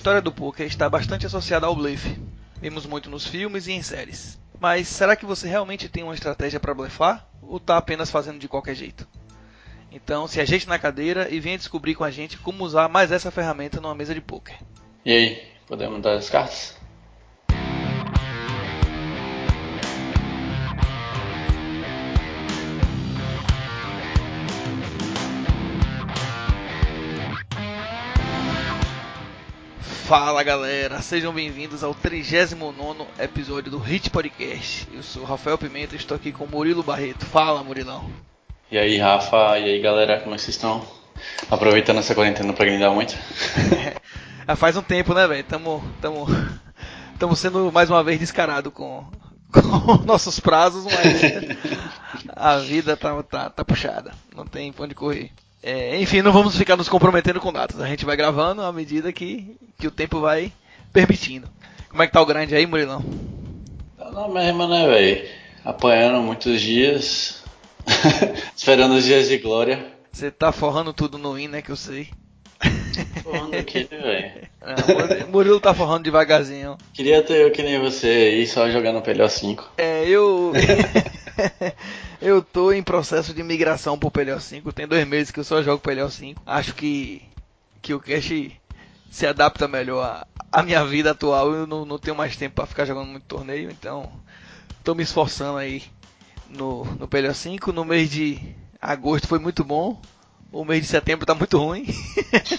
história do poker está bastante associada ao blefe. Vimos muito nos filmes e em séries. Mas será que você realmente tem uma estratégia para blefar? Ou está apenas fazendo de qualquer jeito? Então se ajeite na cadeira e venha descobrir com a gente como usar mais essa ferramenta numa mesa de poker. E aí, podemos dar as cartas? Fala galera, sejam bem-vindos ao 39 episódio do Hit Podcast. Eu sou Rafael Pimenta e estou aqui com Murilo Barreto. Fala, Murilão. E aí, Rafa, e aí galera, como é que vocês estão? Aproveitando essa quarentena pra grindar muito? Já faz um tempo, né, velho? Tamo, tamo, tamo sendo mais uma vez descarado com, com nossos prazos, mas a vida tá, tá, tá puxada. Não tem pra onde correr. É, enfim, não vamos ficar nos comprometendo com datas. A gente vai gravando à medida que, que o tempo vai permitindo. Como é que tá o grande aí, Murilão? Tá na mesma, né, velho? Apanhando muitos dias. Esperando os dias de glória. Você tá forrando tudo no in, né, que eu sei. Forrando aqui, velho. É, Murilo tá forrando devagarzinho. Queria ter eu que nem você aí, só jogando PLO 5. É, eu. eu tô em processo de migração pro PLO5. Tem dois meses que eu só jogo PLO5. Acho que, que o Cash se adapta melhor à, à minha vida atual. Eu não, não tenho mais tempo para ficar jogando muito torneio, então tô me esforçando aí no, no PLO5. No mês de agosto foi muito bom. O mês de setembro tá muito ruim.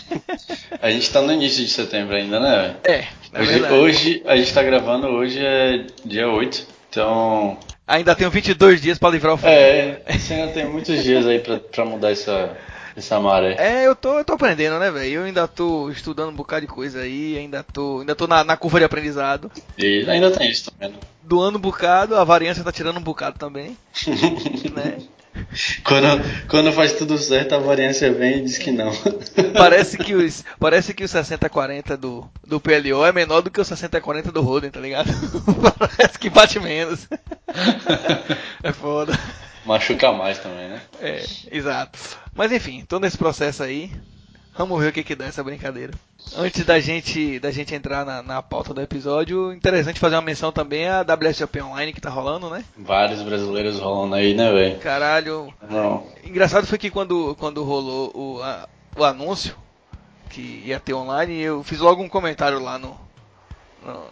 a gente tá no início de setembro ainda, né? É, hoje, hoje, a gente tá gravando, hoje é dia 8, então Ainda tenho 22 dias para livrar o fogo. É, você ainda tem muitos dias aí pra, pra mudar essa, essa maré. É, eu tô, eu tô aprendendo, né, velho? Eu ainda tô estudando um bocado de coisa aí, ainda tô, ainda tô na, na curva de aprendizado. E ainda tem isso também, né? Doando um bocado, a variância tá tirando um bocado também. né? Quando, quando faz tudo certo, a variância vem e diz que não. Parece que os, parece que o 60-40 do, do PLO é menor do que o 60-40 do Roden, tá ligado? Parece que bate menos. É foda. Machuca mais também, né? É, exato. Mas enfim, tô nesse processo aí. Vamos ver o que, que dá essa brincadeira. Antes da gente, da gente entrar na, na pauta do episódio, interessante fazer uma menção também à WSOP Online que tá rolando, né? Vários brasileiros rolando aí, né, velho? Caralho. Não. Engraçado foi que quando, quando rolou o, a, o anúncio que ia ter online, eu fiz logo um comentário lá no. no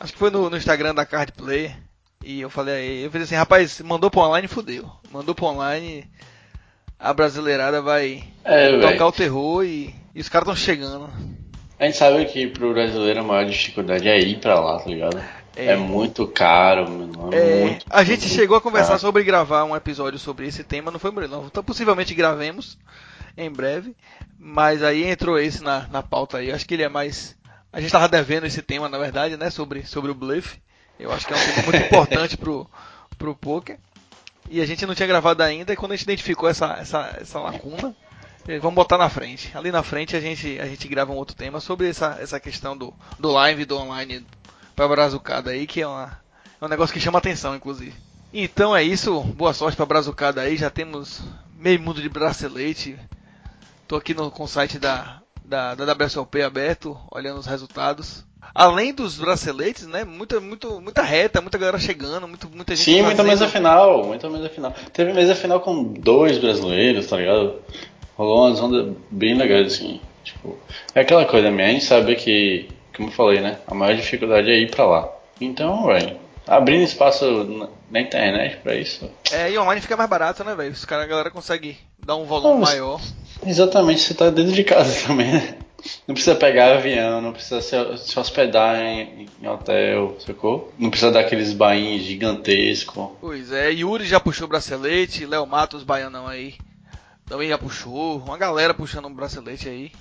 acho que foi no, no Instagram da Card Player. E eu falei, eu falei assim, rapaz, mandou pro online, fudeu. Mandou pro online, a brasileirada vai é, tocar véio. o terror e, e os caras estão chegando. A gente sabe que pro brasileiro a maior dificuldade é ir pra lá, tá ligado? É, é muito caro, mano. É, muito, a gente muito chegou a conversar caro. sobre gravar um episódio sobre esse tema, não foi, Murilo? Então possivelmente gravemos em breve. Mas aí entrou esse na, na pauta aí. Acho que ele é mais. A gente tava devendo esse tema, na verdade, né? Sobre, sobre o bluff. Eu acho que é um tema muito importante pro, pro poker. E a gente não tinha gravado ainda, e quando a gente identificou essa, essa, essa lacuna, vamos botar na frente. Ali na frente a gente, a gente grava um outro tema sobre essa, essa questão do, do live do online para Brazucada aí, que é, uma, é um negócio que chama atenção, inclusive. Então é isso, boa sorte para Brazucada aí, já temos meio mundo de bracelete. Tô aqui no, com o site da, da, da WSOP aberto, olhando os resultados além dos braceletes, né? Muita, muito, muita reta, muita galera chegando, muito, muita gente. Sim, muita mesa final, muita mesa final. Teve mesa final com dois brasileiros, tá ligado? Rolou umas ondas bem legais, assim. Tipo, é aquela coisa, minha, a gente sabe que, como eu falei, né? A maior dificuldade é ir pra lá. Então, velho, abrindo espaço na internet pra isso. É, e online fica mais barato, né, velho? Os caras, a galera consegue dar um volume Não, maior. Exatamente, você tá dentro de casa também, né? Não precisa pegar avião, não precisa se, se hospedar em, em, hotel, sacou? Não precisa dar aqueles bainhos gigantescos. Pois é, Yuri já puxou bracelete, Léo Matos, baianão aí, também já puxou. Uma galera puxando um bracelete aí.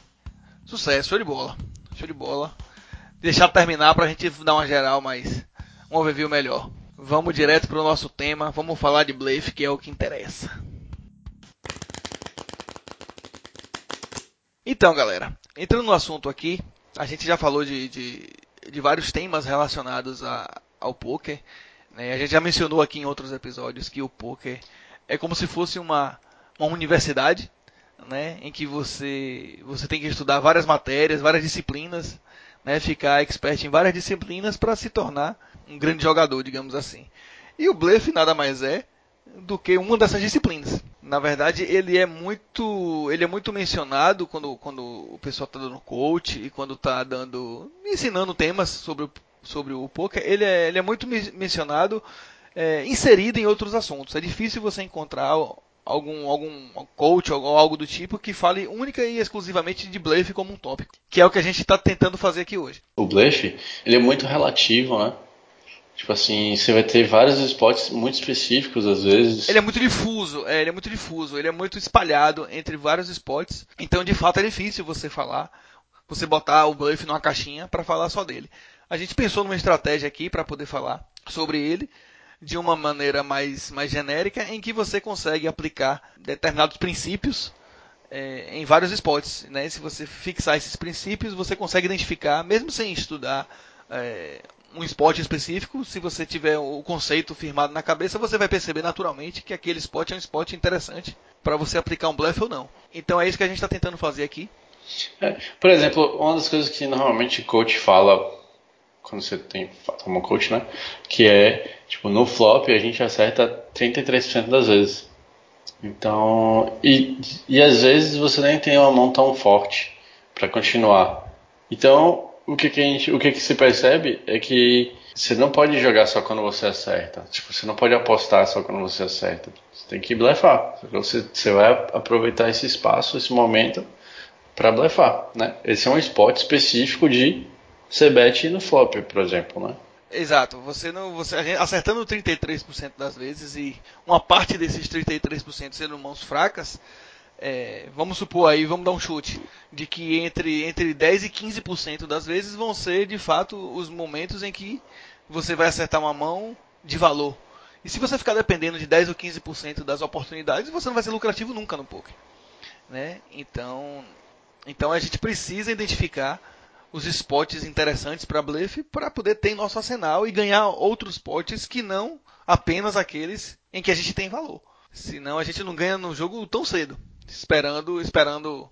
Sucesso, show de bola. Show de bola. Deixar terminar pra gente dar uma geral, mas um overview melhor. Vamos direto pro nosso tema, vamos falar de Blaze, que é o que interessa. Então, galera, entrando no assunto aqui, a gente já falou de, de, de vários temas relacionados a, ao poker. Né? A gente já mencionou aqui em outros episódios que o poker é como se fosse uma, uma universidade, né? em que você, você tem que estudar várias matérias, várias disciplinas, né, ficar expert em várias disciplinas para se tornar um grande jogador, digamos assim. E o blefe nada mais é do que uma dessas disciplinas. Na verdade, ele é muito, ele é muito mencionado quando, quando o pessoal está dando coach e quando está dando, ensinando temas sobre o, sobre o poker. Ele é, ele é muito mencionado, é, inserido em outros assuntos. É difícil você encontrar algum, algum coach ou algo do tipo que fale única e exclusivamente de blefe como um tópico, que é o que a gente está tentando fazer aqui hoje. O blefe, ele é muito relativo, né? Tipo assim, você vai ter vários spots muito específicos às vezes. Ele é muito difuso, é, ele é muito difuso, ele é muito espalhado entre vários spots. Então, de fato, é difícil você falar, você botar o bluff numa caixinha para falar só dele. A gente pensou numa estratégia aqui para poder falar sobre ele de uma maneira mais, mais genérica, em que você consegue aplicar determinados princípios é, em vários spots. Né? Se você fixar esses princípios, você consegue identificar, mesmo sem estudar é, um spot específico, se você tiver o conceito firmado na cabeça, você vai perceber naturalmente que aquele spot é um spot interessante para você aplicar um bluff ou não. Então é isso que a gente está tentando fazer aqui. É, por exemplo, uma das coisas que normalmente o coach fala quando você tem uma coach, né? Que é, tipo, no flop a gente acerta 33% das vezes. Então, e, e às vezes você nem tem uma mão tão forte para continuar. Então, o que, que, a gente, o que, que se percebe é que você não pode jogar só quando você acerta. Tipo, você não pode apostar só quando você acerta. Você tem que blefar. Você, você vai aproveitar esse espaço, esse momento, para blefar. Né? Esse é um spot específico de CBET no flop, por exemplo. Né? Exato, você não, você acertando 33% das vezes e uma parte desses 33% sendo mãos fracas, é, vamos supor aí, vamos dar um chute, de que entre, entre 10 e 15% das vezes vão ser de fato os momentos em que você vai acertar uma mão de valor. E se você ficar dependendo de 10 ou 15% das oportunidades, você não vai ser lucrativo nunca no poker. Né? Então, então a gente precisa identificar os spots interessantes para blefe para poder ter em nosso arsenal e ganhar outros potes que não apenas aqueles em que a gente tem valor. Senão a gente não ganha no jogo tão cedo esperando, esperando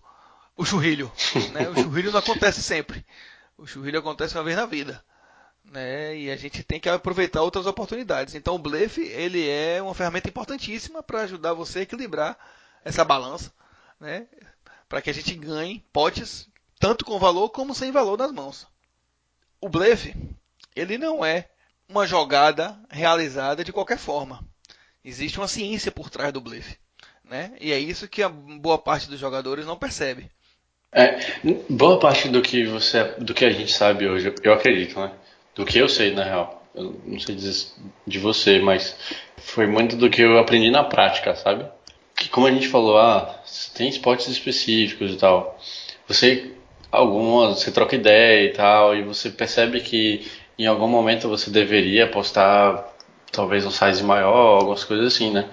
o churrilho. Né? O churrilho não acontece sempre. O churrilho acontece uma vez na vida. Né? E a gente tem que aproveitar outras oportunidades. Então o blefe ele é uma ferramenta importantíssima para ajudar você a equilibrar essa balança, né? para que a gente ganhe potes tanto com valor como sem valor nas mãos. O blefe ele não é uma jogada realizada de qualquer forma. Existe uma ciência por trás do blefe. Né? E é isso que a boa parte dos jogadores não percebe. É, boa parte do que você, do que a gente sabe hoje, eu acredito, né? Do que eu sei na real, eu não sei dizer de você, mas foi muito do que eu aprendi na prática, sabe? Que como a gente falou, ah, tem esportes específicos e tal. Você algumas, você troca ideia e tal, e você percebe que em algum momento você deveria apostar talvez um size maior, algumas coisas assim, né?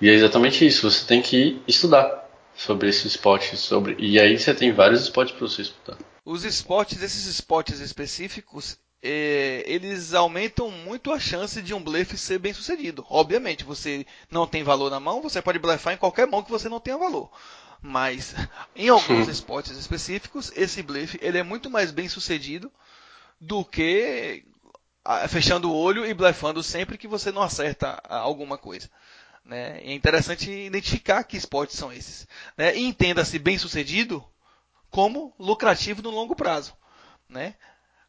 E é exatamente isso, você tem que estudar sobre esses spots, sobre e aí você tem vários spots para você estudar. Os spots, esses spots específicos, é, eles aumentam muito a chance de um blefe ser bem sucedido. Obviamente, você não tem valor na mão, você pode blefar em qualquer mão que você não tenha valor. Mas em alguns hum. spots específicos, esse blefe ele é muito mais bem sucedido do que fechando o olho e blefando sempre que você não acerta alguma coisa. Né? É interessante identificar que esportes são esses. Né? E entenda-se bem sucedido como lucrativo no longo prazo. Né?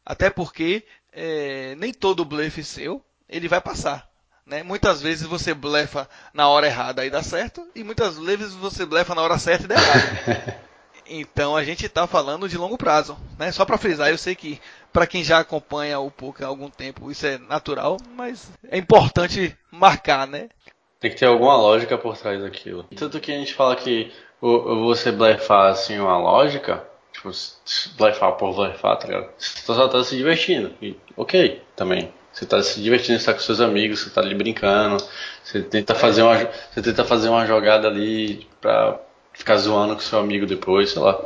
Até porque é, nem todo blefe seu ele vai passar. Né? Muitas vezes você blefa na hora errada e dá certo, e muitas vezes você blefa na hora certa e dá errado. Então a gente está falando de longo prazo, né? Só para frisar, eu sei que para quem já acompanha o poker há algum tempo isso é natural, mas é importante marcar, né? Tem que ter alguma lógica por trás daquilo. Tanto que a gente fala que você blefar assim uma lógica, tipo, blefar por blefar, tá ligado? Você só tá se divertindo. E ok, também. Você tá se divertindo, você tá com seus amigos, você tá ali brincando, você tenta fazer uma, você tenta fazer uma jogada ali pra ficar zoando com seu amigo depois, sei lá.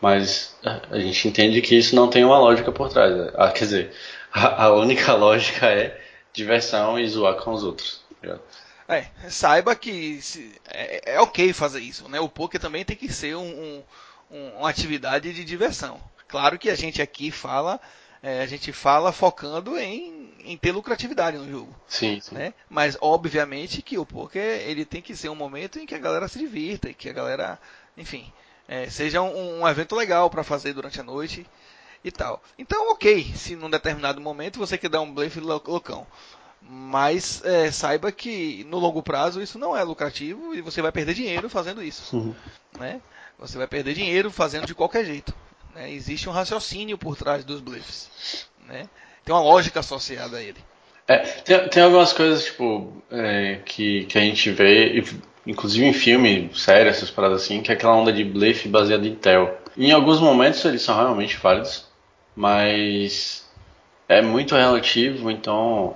Mas a gente entende que isso não tem uma lógica por trás. Né? Ah, quer dizer, a, a única lógica é diversão e zoar com os outros. Tá é, saiba que se, é, é, ok fazer isso, né? O poker também tem que ser um, um, uma atividade de diversão. Claro que a gente aqui fala, é, a gente fala focando em, em ter lucratividade no jogo. Sim, sim. Né? Mas obviamente que o poker ele tem que ser um momento em que a galera se divirta, que a galera, enfim, é, seja um, um evento legal para fazer durante a noite e tal. Então, ok, se num determinado momento você quer dar um blefe loucão. Mas é, saiba que no longo prazo isso não é lucrativo e você vai perder dinheiro fazendo isso. Uhum. Né? Você vai perder dinheiro fazendo de qualquer jeito. Né? Existe um raciocínio por trás dos blefs. Né? Tem uma lógica associada a ele. É, tem, tem algumas coisas tipo é, que, que a gente vê, inclusive em filme, série, essas paradas assim, que é aquela onda de blefe baseada em tel. Em alguns momentos eles são realmente válidos, mas é muito relativo, então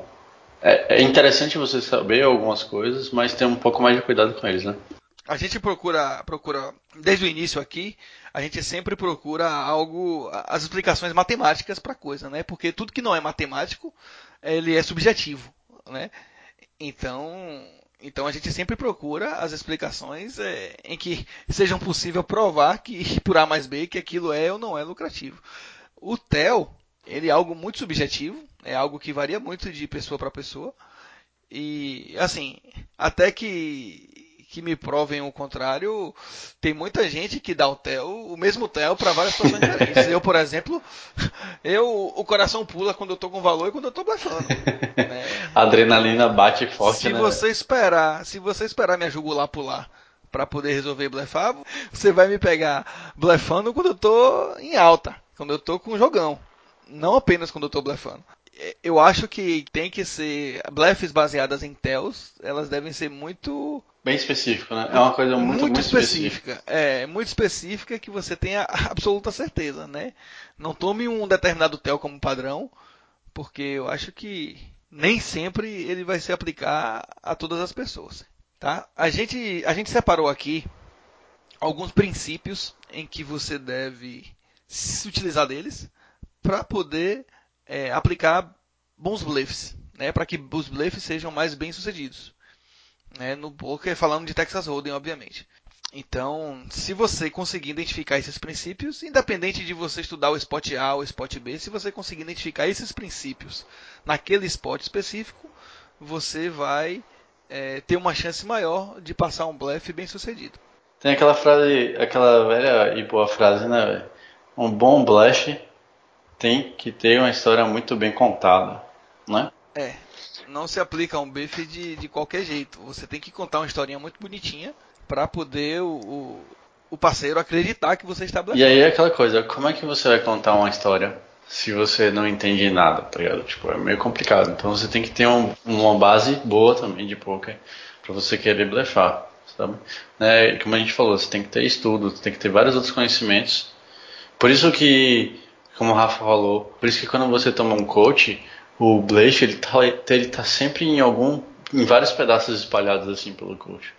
é, é interessante você saber algumas coisas, mas ter um pouco mais de cuidado com eles, né? A gente procura, procura desde o início aqui, a gente sempre procura algo, as explicações matemáticas para a coisa, né? Porque tudo que não é matemático, ele é subjetivo, né? Então, então a gente sempre procura as explicações é, em que sejam possível provar que por A mais B que aquilo é ou não é lucrativo. O TEL, ele é algo muito subjetivo, é algo que varia muito de pessoa para pessoa. E assim, até que que me provem o contrário, tem muita gente que dá o TEL, o mesmo TEL para várias situações diferentes. Eu, por exemplo, eu o coração pula quando eu tô com valor e quando eu tô blefando. Né? A adrenalina bate forte, se né? Você esperar, se você esperar minha jugular pular para poder resolver blefar, você vai me pegar blefando quando eu tô em alta, quando eu tô com jogão não apenas quando eu estou blefando. É, eu acho que tem que ser blefs baseadas em tells, elas devem ser muito bem específico, né? É uma coisa muito, muito, muito específica. específica. É, muito específica que você tenha absoluta certeza, né? Não tome um determinado tel como padrão, porque eu acho que nem sempre ele vai se aplicar a todas as pessoas, tá? A gente a gente separou aqui alguns princípios em que você deve se utilizar deles para poder é, aplicar bons blefs, né, para que os blefs sejam mais bem sucedidos. Né, no poker, falando de Texas Hold'em, obviamente. Então, se você conseguir identificar esses princípios, independente de você estudar o spot A ou o spot B, se você conseguir identificar esses princípios naquele spot específico, você vai é, ter uma chance maior de passar um blefe bem sucedido. Tem aquela frase, aquela velha e boa frase, né? Um bom blefe tem que ter uma história muito bem contada, né? É, não se aplica a um bife de, de qualquer jeito. Você tem que contar uma historinha muito bonitinha para poder o, o, o, parceiro acreditar que você está blefando. E aí é aquela coisa, como é que você vai contar uma história se você não entende nada, tá ligado? Tipo, é meio complicado. Então você tem que ter um, uma base boa também de poker para você querer blefar, sabe? Né? Como a gente falou, você tem que ter estudo, você tem que ter vários outros conhecimentos. Por isso que como o Rafa falou, por isso que quando você toma um coach, o Blaze ele tá, ele tá sempre em algum, em vários pedaços espalhados assim pelo coach.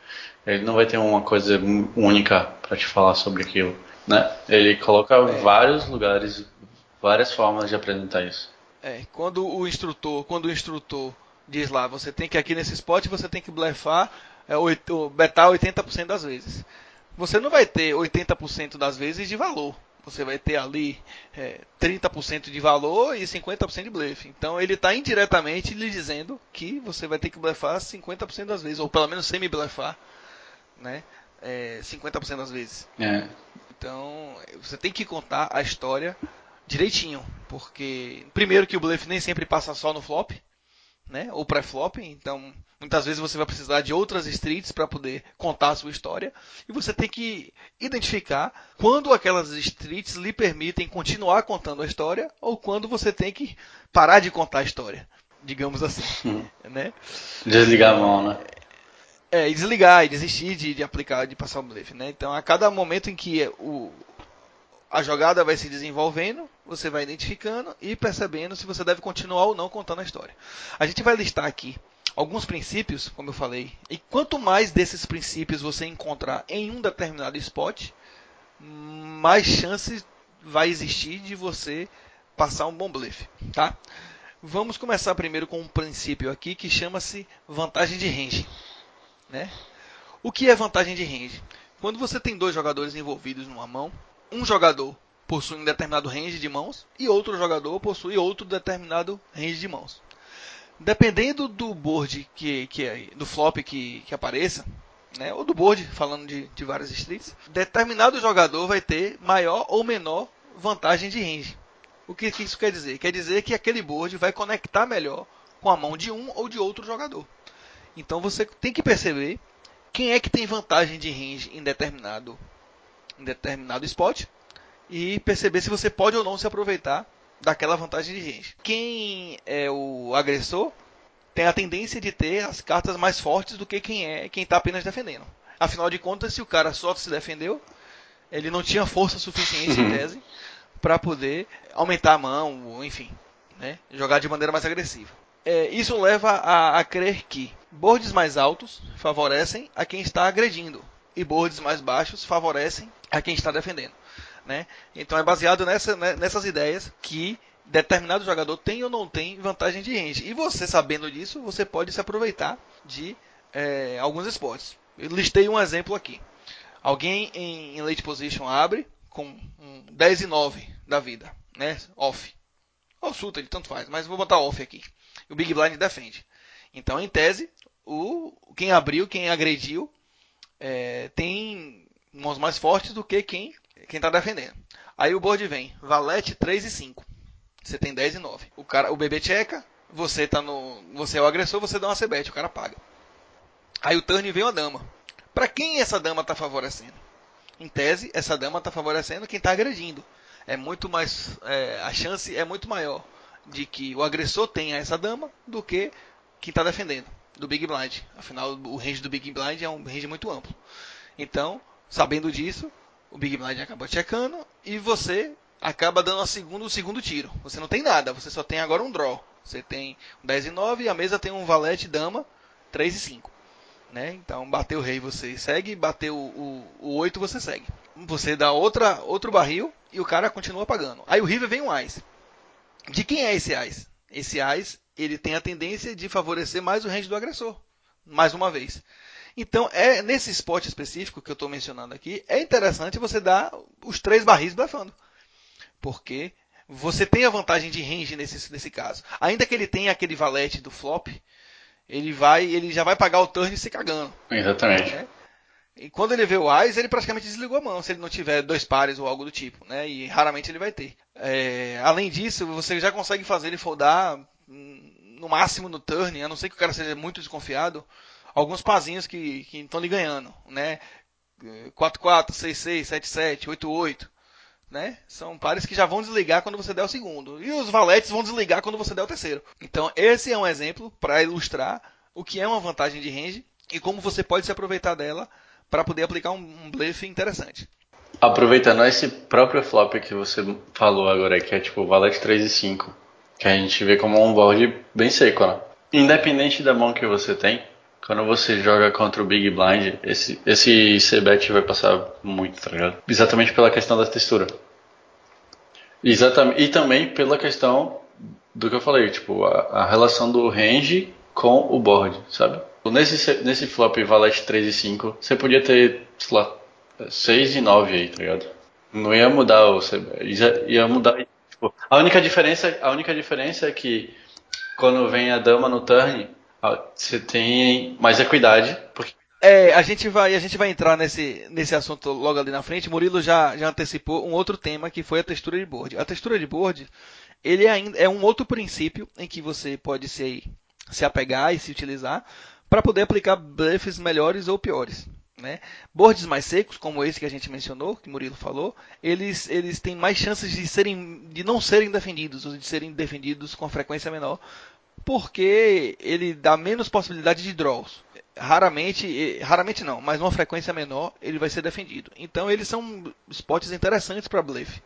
Ele não vai ter uma coisa única para te falar sobre aquilo, né? Ele coloca é. vários lugares, várias formas de apresentar isso. É, quando o instrutor, quando o instrutor diz lá, você tem que aqui nesse spot você tem que blefar é, 8, betar 80% das vezes. Você não vai ter 80% das vezes de valor você vai ter ali é, 30% de valor e 50% de blefe. Então ele está indiretamente lhe dizendo que você vai ter que blefar 50% das vezes, ou pelo menos semi-blefar né? É, 50% das vezes. É. Então você tem que contar a história direitinho, porque primeiro que o blefe nem sempre passa só no flop, né? Ou pré-flop, então muitas vezes você vai precisar de outras streets para poder contar a sua história e você tem que identificar quando aquelas streets lhe permitem continuar contando a história ou quando você tem que parar de contar a história, digamos assim, né? Desligar a mão, né? É, e desligar e desistir de, de aplicar, de passar o blefe, né? Então, a cada momento em que o, a jogada vai se desenvolvendo, você vai identificando e percebendo se você deve continuar ou não contando a história. A gente vai listar aqui alguns princípios, como eu falei, e quanto mais desses princípios você encontrar em um determinado spot, mais chances vai existir de você passar um bom blefe, tá? Vamos começar primeiro com um princípio aqui que chama-se vantagem de range, né? O que é vantagem de range? Quando você tem dois jogadores envolvidos numa mão, um jogador possui um determinado range de mãos e outro jogador possui outro determinado range de mãos. Dependendo do board que, que é, do flop que, que apareça, né, ou do board, falando de, de várias streets, determinado jogador vai ter maior ou menor vantagem de range. O que, que isso quer dizer? Quer dizer que aquele board vai conectar melhor com a mão de um ou de outro jogador. Então você tem que perceber quem é que tem vantagem de range em determinado, em determinado spot e perceber se você pode ou não se aproveitar daquela vantagem de range. Quem é o agressor tem a tendência de ter as cartas mais fortes do que quem é quem está apenas defendendo. Afinal de contas, se o cara só se defendeu, ele não tinha força suficiente em tese para poder aumentar a mão, enfim, né? jogar de maneira mais agressiva. É, isso leva a, a crer que boards mais altos favorecem a quem está agredindo e boards mais baixos favorecem a quem está defendendo. Né? Então é baseado nessa, né, nessas ideias que determinado jogador tem ou não tem vantagem de range. E você sabendo disso, você pode se aproveitar de é, alguns esportes. Eu listei um exemplo aqui. Alguém em, em late position abre com um 10 e 9 da vida, né? Off. Ou suta, tanto faz, mas vou botar off aqui. O Big Blind defende. Então, em tese, o quem abriu, quem agrediu, é, tem mãos mais fortes do que quem quem está defendendo. Aí o board vem, valete 3 e 5. Você tem 10 e 9. O cara, o bebê checa, você tá no, você é o agressor, você dá uma cebete, o cara paga. Aí o turn vem uma dama. Para quem essa dama está favorecendo? Em tese, essa dama está favorecendo quem está agredindo. É muito mais, é, a chance é muito maior de que o agressor tenha essa dama do que quem está defendendo do Big Blind. Afinal, o range do Big Blind é um range muito amplo. Então, sabendo disso, o Big Blind acaba checando e você acaba dando a segundo, o segundo tiro. Você não tem nada, você só tem agora um draw. Você tem um 10 e 9 e a mesa tem um valete dama 3 e 5. Né? Então, bateu o rei você segue, bateu o, o, o 8 você segue. Você dá outra, outro barril e o cara continua pagando. Aí o river vem um ice. De quem é esse ice? Esse ice ele tem a tendência de favorecer mais o range do agressor. Mais uma vez. Então, é nesse spot específico que eu estou mencionando aqui, é interessante você dar os três barris blefando. Porque você tem a vantagem de range nesse, nesse caso. Ainda que ele tenha aquele valete do flop, ele vai, ele já vai pagar o turn se cagando. Exatamente. Né? E quando ele vê o Ais, ele praticamente desligou a mão, se ele não tiver dois pares ou algo do tipo, né? E raramente ele vai ter. É, além disso, você já consegue fazer ele foldar no máximo no turn, a não ser que o cara seja muito desconfiado, alguns pazinhos que estão lhe ganhando, né? 4-4, 6-6, 7-7, 8-8, né? São pares que já vão desligar quando você der o segundo. E os valetes vão desligar quando você der o terceiro. Então, esse é um exemplo para ilustrar o que é uma vantagem de range e como você pode se aproveitar dela para poder aplicar um, um blefe interessante. Aproveitando esse próprio flop que você falou agora, que é tipo valete 3 e 5, que a gente vê como um board bem seco, né? Independente da mão que você tem, quando você joga contra o Big Blind, esse, esse C-Bet vai passar muito, tá ligado? Exatamente pela questão da textura. Exatamente, e também pela questão do que eu falei, tipo, a, a relação do range com o board, sabe? Nesse, nesse flop valete 3 e 5, você podia ter, sei lá, 6 e 9 aí, tá ligado? Não ia mudar o C-Bet, ia mudar... Tipo, a única diferença, a única diferença é que quando vem a dama no turn, você tem mais equidade. Porque... É, a gente vai, a gente vai entrar nesse, nesse assunto logo ali na frente. Murilo já, já antecipou um outro tema que foi a textura de board. A textura de board, ele ainda é um outro princípio em que você pode se, se apegar e se utilizar para poder aplicar bluffs melhores ou piores. Né? Boards mais secos, como esse que a gente mencionou, que Murilo falou, eles, eles têm mais chances de, serem, de não serem defendidos, ou de serem defendidos com frequência menor, porque ele dá menos possibilidade de draws. Raramente, raramente não, mas uma frequência menor ele vai ser defendido. Então eles são spots interessantes para bluff,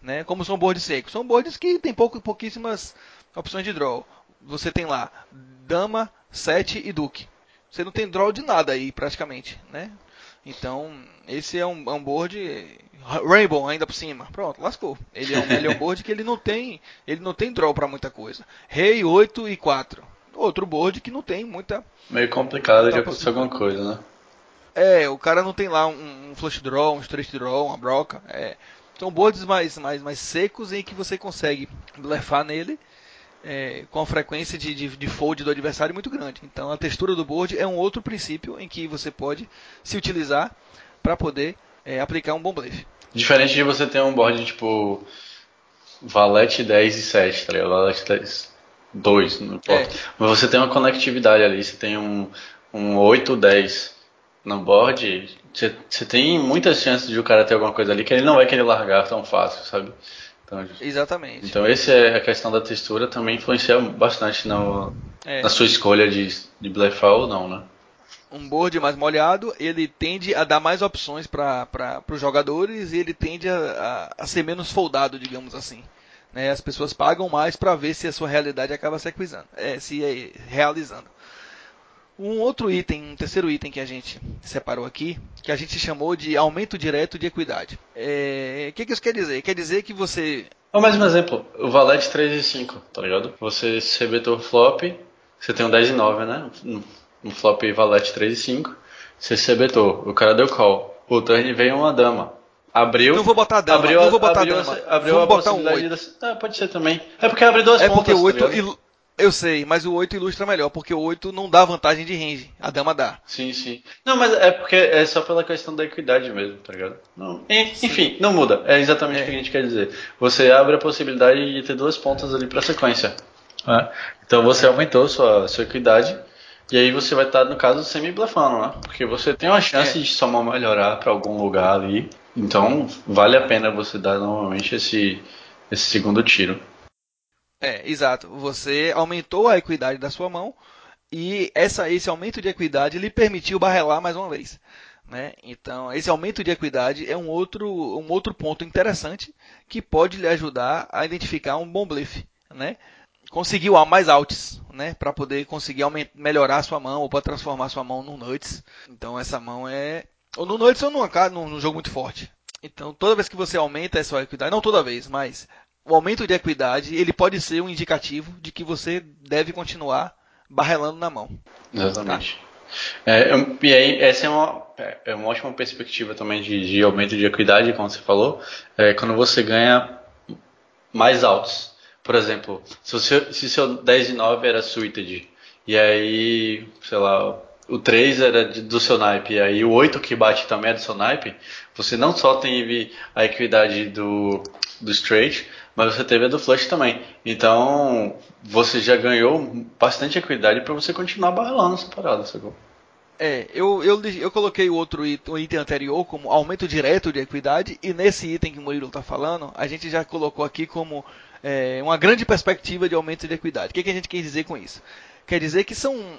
né? Como são boards secos, são boards que tem pouco, pouquíssimas opções de draw. Você tem lá dama, 7 e duque. Você não tem draw de nada aí praticamente, né? Então, esse é um, é um board Rainbow ainda por cima. Pronto, lascou. Ele é um, ele é um board que ele não tem, ele não tem draw para muita coisa. Rei 8 e 4. Outro board que não tem muita meio complicado de acontecer alguma coisa, né? É, o cara não tem lá um, um flush draw, um straight draw, uma broca. É, São boards mais, mais, mais secos em que você consegue blefar nele é, com a frequência de, de, de, fold do adversário muito grande. Então a textura do board é um outro princípio em que você pode se utilizar para poder é, aplicar um bom blefe. Diferente de você ter um board tipo valete 10 e 7, tá ligado? Valete 10, 2, não importa. É. Mas você tem uma conectividade ali, você tem um, um 8, 10 no board, você, você tem muitas chances de o cara ter alguma coisa ali que ele não vai querer largar tão fácil, sabe? Então, Exatamente. Então esse é a questão da textura também influencia bastante no, é. na sua escolha de, de blefar ou não, né? Um board mais molhado, ele tende a dar mais opções para os jogadores e ele tende a, a, a, ser menos foldado, digamos assim. Né? As pessoas pagam mais para ver se a sua realidade acaba se é, se é, realizando. Um outro item, um terceiro item que a gente separou aqui, que a gente chamou de aumento direto de equidade. É, o que, que isso quer dizer? Quer dizer que você. O mais um exemplo, o valete 3 e 5, tá ligado? Você rebetou flop, você tem um 10 e 9, né? Um flop valete 3 e 5, você rebetou, o cara deu call, o turn veio uma dama. Abriu. Não vou botar dama, abriu, não vou botar abriu, dama. Abriu Vamos a botar um 8. Da... Ah, pode ser também. É porque abre duas é pontas. Porque o 8 tá eu sei, mas o 8 ilustra melhor, porque o 8 não dá vantagem de range, a dama dá. Sim, sim. Não, mas é porque é só pela questão da equidade mesmo, tá ligado? Não, enfim, não muda. É exatamente é. o que a gente quer dizer. Você abre a possibilidade de ter duas pontas ali pra sequência. Né? Então você aumentou sua, sua equidade. E aí você vai estar, no caso, semi-blefando, né? Porque você tem uma chance é. de mão melhorar para algum lugar ali. Então vale a pena você dar novamente esse, esse segundo tiro. É, exato. Você aumentou a equidade da sua mão e essa, esse aumento de equidade lhe permitiu barrelar mais uma vez. Né? Então, esse aumento de equidade é um outro, um outro ponto interessante que pode lhe ajudar a identificar um bom blefe. Né? Conseguiu mais alts né? para poder conseguir aumentar, melhorar a sua mão ou para transformar a sua mão no nuts. Então, essa mão é. Ou no nuts ou numa, num, num jogo muito forte. Então, toda vez que você aumenta essa equidade, não toda vez, mas o aumento de equidade ele pode ser um indicativo de que você deve continuar barrelando na mão. Exatamente. Tá? É, e aí, essa é uma, é uma ótima perspectiva também de, de aumento de equidade, como você falou, é quando você ganha mais altos. Por exemplo, se, você, se seu 10 e 9 era suited, e aí, sei lá, o 3 era de, do seu naipe, e aí o 8 que bate também é do seu naipe, você não só tem a equidade do, do straight, mas você teve a do flush também. Então, você já ganhou bastante equidade para você continuar barrelando essa parada, sacou? É, eu, eu, eu coloquei o outro item, o item anterior como aumento direto de equidade, e nesse item que o Murilo está falando, a gente já colocou aqui como é, uma grande perspectiva de aumento de equidade. O que, que a gente quer dizer com isso? Quer dizer que são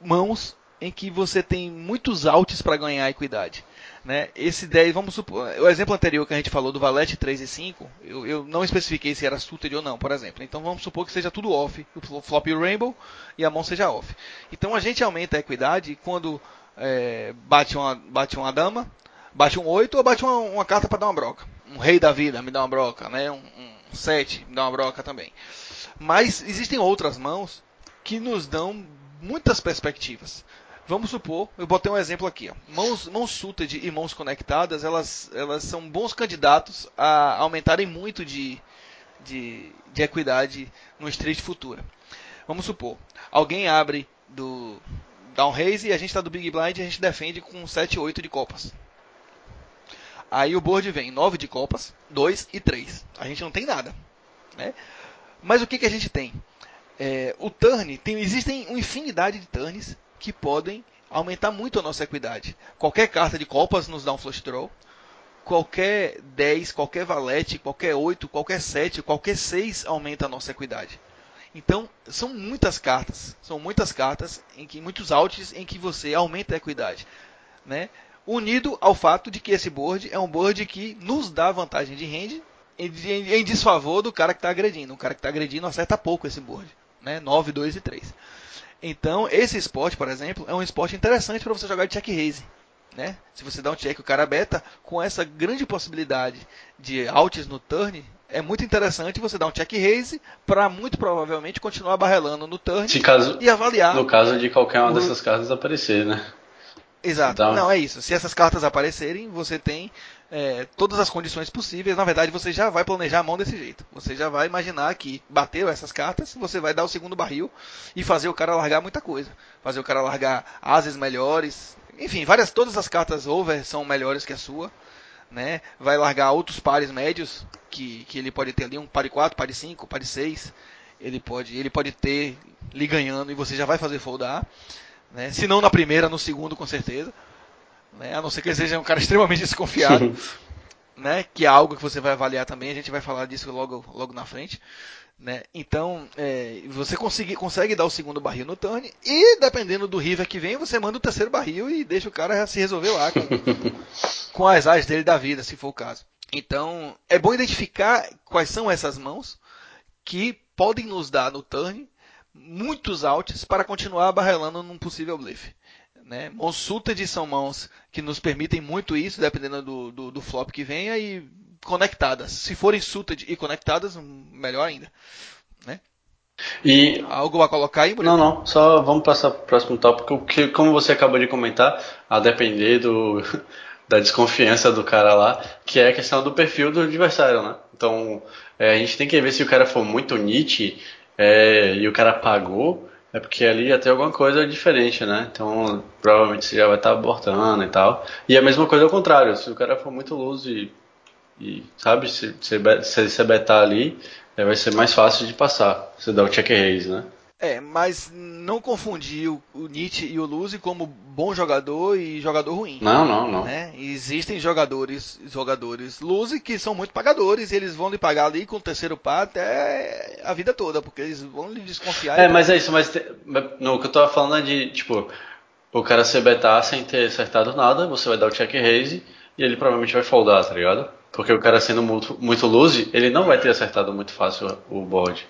mãos em que você tem muitos altos para ganhar equidade. Né? Esse 10, vamos supor, o exemplo anterior que a gente falou do valete 3 e 5, eu, eu não especifiquei se era suited ou não, por exemplo. Então vamos supor que seja tudo off, o flop e o rainbow e a mão seja off. Então a gente aumenta a equidade quando é, bate, uma, bate uma dama, bate um 8 ou bate uma, uma carta para dar uma broca. Um rei da vida me dá uma broca, né? um, um 7 me dá uma broca também. Mas existem outras mãos que nos dão muitas perspectivas. Vamos supor, eu botei um exemplo aqui. Ó. Mãos, mãos suited e mãos conectadas, elas, elas são bons candidatos a aumentarem muito de, de, de equidade no street futura. Vamos supor, alguém abre do down raise e a gente está do big blind e a gente defende com 7 8 de copas. Aí o board vem 9 de copas, 2 e 3. A gente não tem nada. Né? Mas o que, que a gente tem? É, o turn, tem, existem uma infinidade de turns que podem aumentar muito a nossa equidade. Qualquer carta de copas nos dá um flush draw. Qualquer 10, qualquer valete, qualquer 8, qualquer 7, qualquer 6 aumenta a nossa equidade. Então, são muitas cartas, são muitas cartas em que muitos outs em que você aumenta a equidade, né? Unido ao fato de que esse board é um board que nos dá vantagem de em, em desfavor do cara que está agredindo. O cara que está agredindo acerta pouco esse board, né? 9, 2 e 3. Então, esse esporte, por exemplo, é um esporte interessante para você jogar de check raise. Né? Se você dá um check o cara beta, com essa grande possibilidade de outs no turn, é muito interessante você dar um check raise para muito provavelmente continuar barrelando no turn caso, e avaliar. No caso de qualquer uma o... dessas cartas aparecer, né? Exato. Então... Não, é isso. Se essas cartas aparecerem, você tem é, todas as condições possíveis. Na verdade, você já vai planejar a mão desse jeito. Você já vai imaginar que bateu essas cartas, você vai dar o segundo barril e fazer o cara largar muita coisa. Fazer o cara largar ases melhores. Enfim, várias, todas as cartas over são melhores que a sua. Né? Vai largar outros pares médios que, que ele pode ter ali, um pare 4, pare 5, pare 6. Ele pode, ele pode ter lhe ganhando e você já vai fazer foldar. Né? Se não na primeira, no segundo com certeza. Né? A não ser que ele seja um cara extremamente desconfiado. né? Que é algo que você vai avaliar também. A gente vai falar disso logo, logo na frente. Né? Então, é, você consegue, consegue dar o segundo barril no turn e, dependendo do river que vem, você manda o terceiro barril e deixa o cara se resolver lá com, com as áreas dele da vida, se for o caso. Então, é bom identificar quais são essas mãos que podem nos dar no turn muitos outs para continuar barrelando num possível blefe. Né? Mãos suited são mãos que nos permitem muito isso, dependendo do, do, do flop que venha, e conectadas. Se forem suited e conectadas, melhor ainda. Né? E algo a colocar aí, Não, não. Só vamos passar para o próximo tópico, que como você acabou de comentar, a depender do da desconfiança do cara lá, que é a questão do perfil do adversário, né? Então, é, a gente tem que ver se o cara for muito Nietzsche é, e o cara pagou, é porque ali já tem alguma coisa diferente, né? Então, provavelmente você já vai estar abortando e tal. E a mesma coisa ao contrário, se o cara for muito luz e, e sabe, se, você betar ali, vai ser mais fácil de passar. Você dá o check raise, né? É, mas não confundir o, o Nietzsche e o Luzi como bom jogador e jogador ruim. Não, não, não. Né? Existem jogadores, jogadores Luzi que são muito pagadores e eles vão lhe pagar ali com o terceiro par até a vida toda, porque eles vão lhe desconfiar. É, mas é isso, mas no que eu tava falando é de, tipo, o cara se betar sem ter acertado nada, você vai dar o check raise e ele provavelmente vai foldar, tá ligado? Porque o cara sendo muito, muito lose, ele não vai ter acertado muito fácil o board.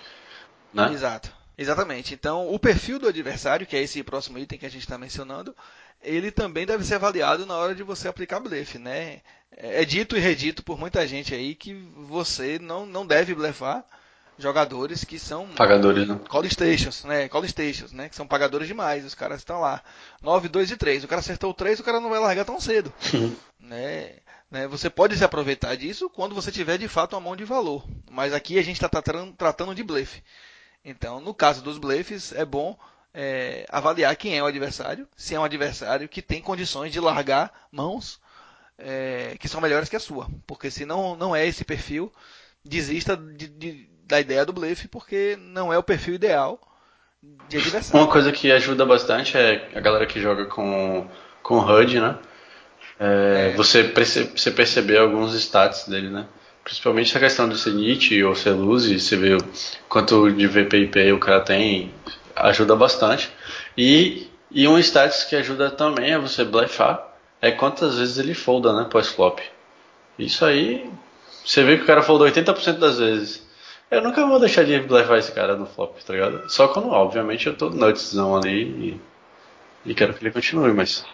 Né? Exato. Exatamente. Então, o perfil do adversário, que é esse próximo item que a gente está mencionando, ele também deve ser avaliado na hora de você aplicar blefe, né? É dito e redito por muita gente aí que você não, não deve blefar jogadores que são pagadores, né? Call stations, né? Call stations, né? Que são pagadores demais. Os caras estão lá 9, 2 e 3. O cara acertou o 3, o cara não vai largar tão cedo, né? né? Você pode se aproveitar disso quando você tiver de fato uma mão de valor. Mas aqui a gente está tratando, tratando de blefe. Então, no caso dos blefs, é bom é, avaliar quem é o adversário, se é um adversário que tem condições de largar mãos é, que são melhores que a sua. Porque se não, não é esse perfil, desista de, de, da ideia do blefe, porque não é o perfil ideal de adversário. Uma coisa que ajuda bastante é a galera que joga com, com HUD, né? É, é. Você, perce, você perceber alguns stats dele, né? Principalmente essa questão de ser ou ser luz, você vê quanto de VPIP o cara tem, ajuda bastante. E, e um status que ajuda também a você blefar é quantas vezes ele folda, né, pós-flop. Isso aí, você vê que o cara foldou 80% das vezes. Eu nunca vou deixar de blefar esse cara no flop, tá ligado? Só quando, obviamente, eu tô nutzão ali e, e quero que ele continue, mas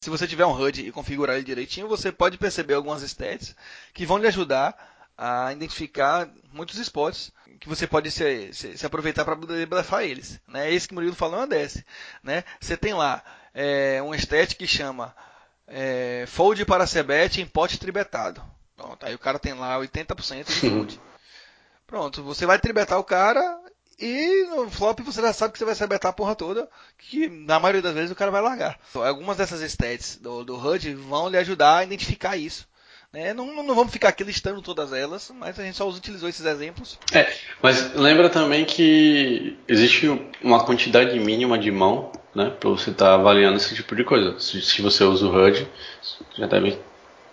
se você tiver um HUD e configurar ele direitinho, você pode perceber algumas stats que vão lhe ajudar a identificar muitos spots que você pode se, se, se aproveitar para blefar eles. Né? Esse que o Murilo falou é uma desse. Né? Você tem lá é, um stat que chama é, fold para CBET em pote tribetado. Pronto, aí o cara tem lá 80% de fold. Pronto, você vai tribetar o cara e no flop você já sabe que você vai saber a porra toda, que na maioria das vezes o cara vai largar. Algumas dessas stats do, do HUD vão lhe ajudar a identificar isso. Né? Não, não, vamos ficar aqui listando todas elas, mas a gente só utilizou esses exemplos. É, mas lembra também que existe uma quantidade mínima de mão né, para você estar tá avaliando esse tipo de coisa. Se, se você usa o HUD, já deve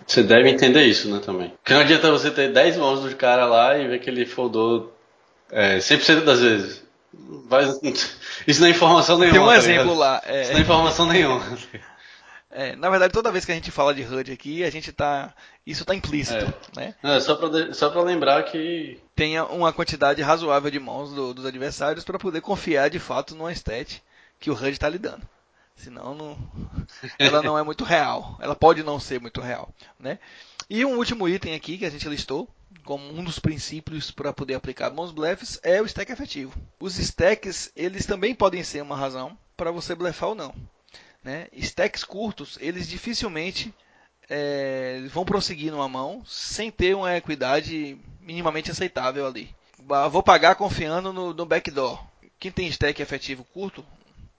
você deve entender isso, né, também. Porque não adianta você ter 10 mãos do cara lá e ver que ele foldou é, 100% das vezes. Vai, isso não é informação nenhuma. Tem um tá exemplo lá. É... Isso não é informação nenhuma. É, na verdade, toda vez que a gente fala de HUD aqui, a gente tá. Isso tá implícito. É. Né? É, só, pra, só pra lembrar que. Tenha uma quantidade razoável de mãos do, dos adversários para poder confiar de fato numa stat que o HUD está lhe dando. Senão não, ela não é muito real. Ela pode não ser muito real. Né? E um último item aqui que a gente listou, como um dos princípios para poder aplicar bons blefs é o stack efetivo. Os stacks, eles também podem ser uma razão para você blefar ou não. Né? Stacks curtos, eles dificilmente é, vão prosseguir numa mão sem ter uma equidade minimamente aceitável ali. Vou pagar confiando no, no backdoor. Quem tem stack efetivo curto,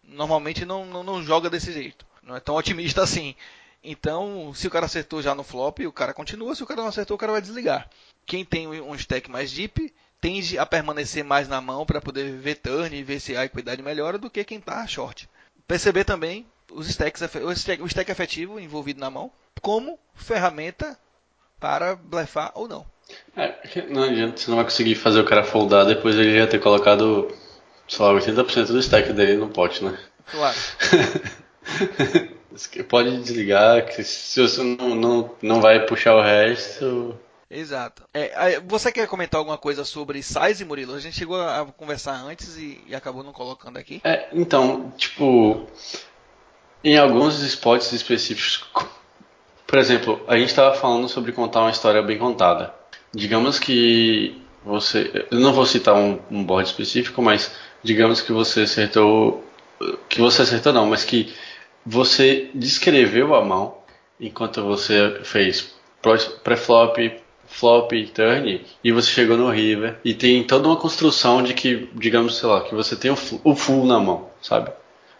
normalmente não, não, não, joga desse jeito. Não é tão otimista assim. Então, se o cara acertou já no flop, o cara continua. Se o cara não acertou, o cara vai desligar. Quem tem um stack mais deep, tende a permanecer mais na mão para poder ver turn e ver se a equidade melhora do que quem está short. Perceber também os stacks, o, stack, o stack efetivo envolvido na mão como ferramenta para blefar ou não. É, não adianta, você não vai conseguir fazer o cara foldar depois ele já ter colocado, sei lá, 80% do stack dele no pote, né? Claro. Pode desligar, que se você não, não, não vai puxar o resto, Exato. É, você quer comentar alguma coisa sobre size, Murilo? A gente chegou a conversar antes e, e acabou não colocando aqui. É, então, tipo, em alguns spots específicos, por exemplo, a gente estava falando sobre contar uma história bem contada. Digamos que você, eu não vou citar um, um board específico, mas digamos que você acertou, que você acertou não, mas que você descreveu a mão enquanto você fez pré-flop, flop, turn, e você chegou no river, e tem toda uma construção de que, digamos, sei lá, que você tem o, o full na mão, sabe?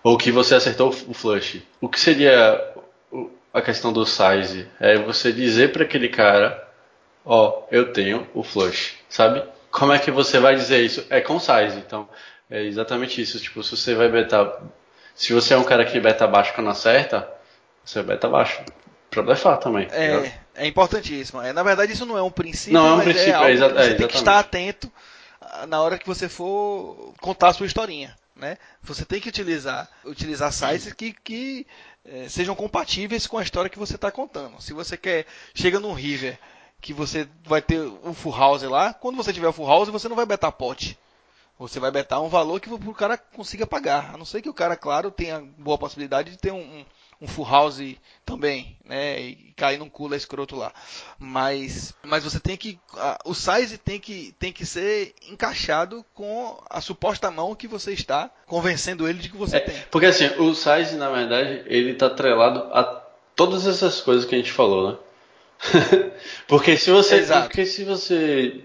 Ou que você acertou o flush. O que seria a questão do size? É você dizer para aquele cara, ó, oh, eu tenho o flush, sabe? Como é que você vai dizer isso? É com size, então é exatamente isso. Tipo, se você vai betar, se você é um cara que beta baixo quando acerta, você beta baixo para blefar também. É, é importantíssimo. É, na verdade, isso não é um princípio, não é um mas princípio, é é, que você é, tem que estar atento ah, na hora que você for contar a sua historinha. Né? Você tem que utilizar, utilizar sites que, que é, sejam compatíveis com a história que você está contando. Se você quer, chega num river que você vai ter o full house lá, quando você tiver o full house, você não vai betar pote. Você vai betar um valor que o cara consiga pagar. A não ser que o cara, claro, tenha boa possibilidade de ter um, um um full house também, né? E cair num cooler escroto lá. Mas, mas você tem que, o size tem que, tem que ser encaixado com a suposta mão que você está convencendo ele de que você é, tem. Porque assim, o size na verdade ele está atrelado a todas essas coisas que a gente falou, né? porque se você, Exato. porque se você,